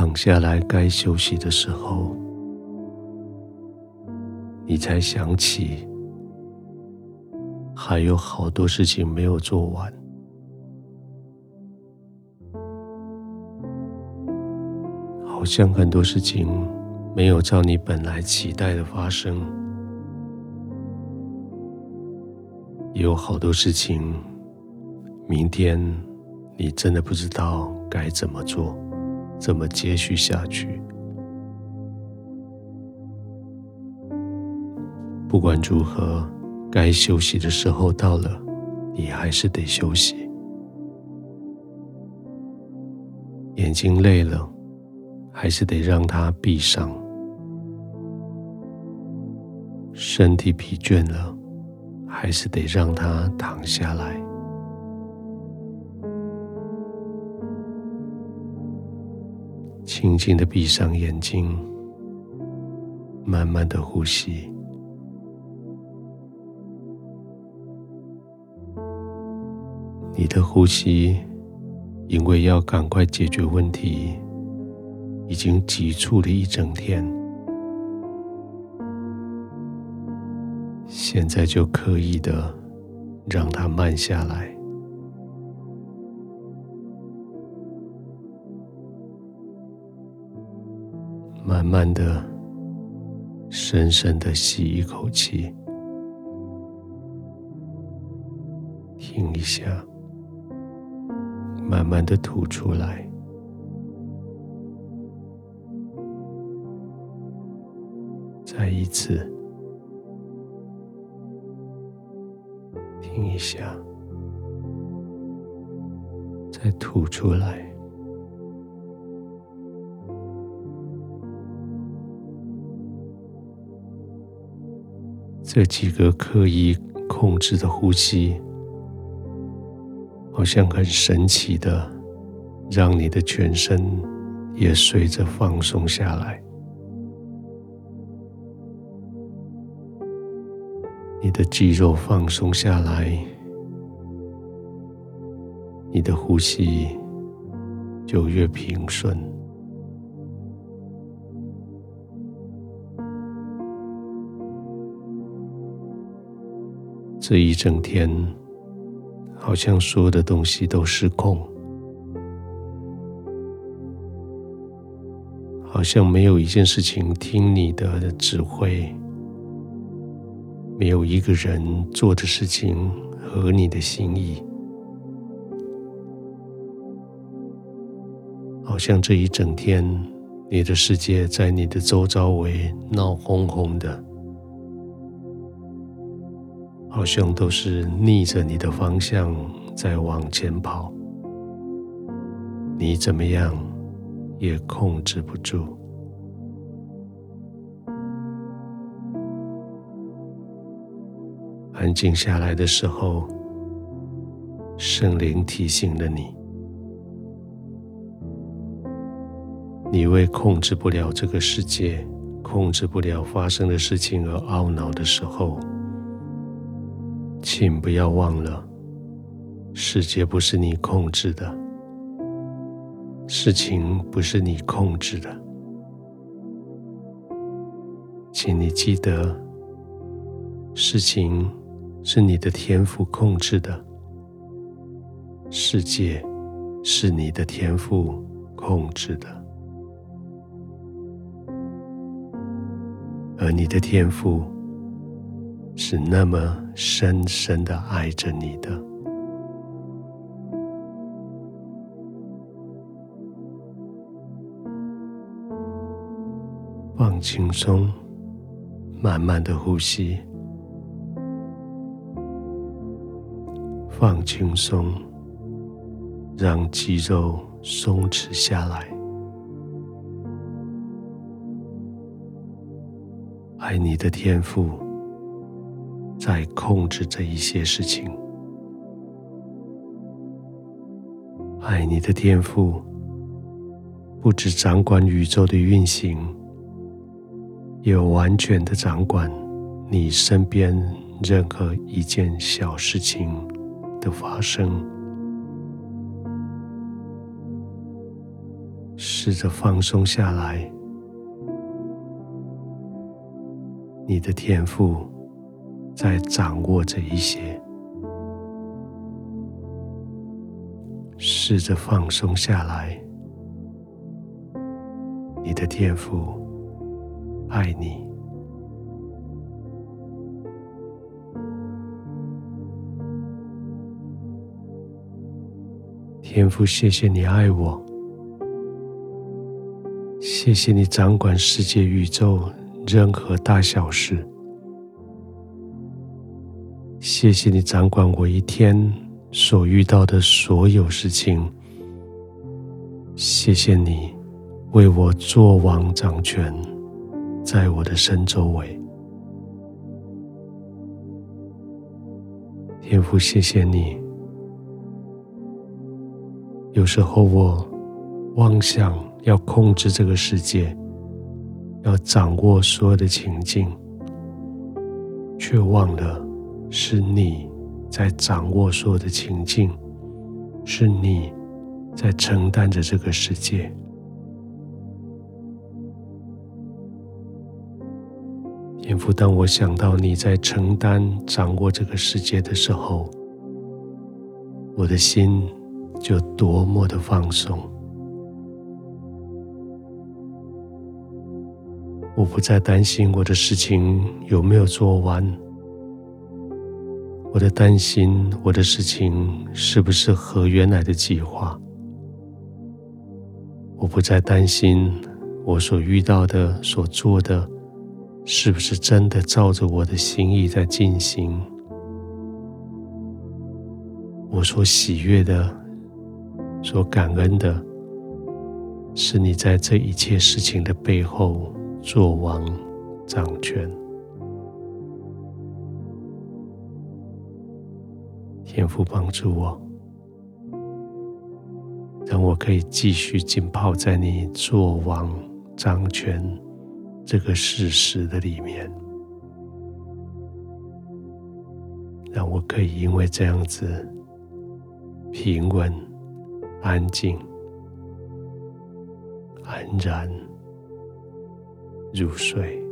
躺下来该休息的时候，你才想起还有好多事情没有做完，好像很多事情没有照你本来期待的发生，也有好多事情，明天你真的不知道该怎么做。怎么接续下去？不管如何，该休息的时候到了，你还是得休息。眼睛累了，还是得让它闭上；身体疲倦了，还是得让它躺下来。轻轻的闭上眼睛，慢慢的呼吸。你的呼吸，因为要赶快解决问题，已经急促了一整天。现在就刻意的让它慢下来。慢慢的、深深的吸一口气，停一下，慢慢的吐出来，再一次，停一下，再吐出来。这几个刻意控制的呼吸，好像很神奇的，让你的全身也随着放松下来。你的肌肉放松下来，你的呼吸就越平顺。这一整天，好像所有的东西都失控，好像没有一件事情听你的指挥，没有一个人做的事情合你的心意，好像这一整天，你的世界在你的周遭围闹哄哄的。好像都是逆着你的方向在往前跑，你怎么样也控制不住。安静下来的时候，圣灵提醒了你：你为控制不了这个世界、控制不了发生的事情而懊恼的时候。请不要忘了，世界不是你控制的，事情不是你控制的。请你记得，事情是你的天赋控制的，世界是你的天赋控制的，而你的天赋。是那么深深的爱着你的，放轻松，慢慢的呼吸，放轻松，让肌肉松弛下来，爱你的天赋。在控制这一些事情，爱你的天赋，不只掌管宇宙的运行，也完全的掌管你身边任何一件小事情的发生。试着放松下来。你的天赋在掌握着一些，试着放松下来。你的天赋爱你，天父，谢谢你爱我，谢谢你掌管世界宇宙。任何大小事，谢谢你掌管我一天所遇到的所有事情。谢谢你为我作王掌权，在我的身周围。天父，谢谢你。有时候我妄想要控制这个世界。要掌握所有的情境，却忘了是你在掌握所有的情境，是你在承担着这个世界。天父，当我想到你在承担、掌握这个世界的时候，我的心就多么的放松。我不再担心我的事情有没有做完，我的担心我的事情是不是和原来的计划。我不再担心我所遇到的、所做的，是不是真的照着我的心意在进行。我所喜悦的、所感恩的，是你在这一切事情的背后。做王掌权，天父帮助我，让我可以继续浸泡在你作王掌权这个事实的里面，让我可以因为这样子平稳、安静、安然。入睡。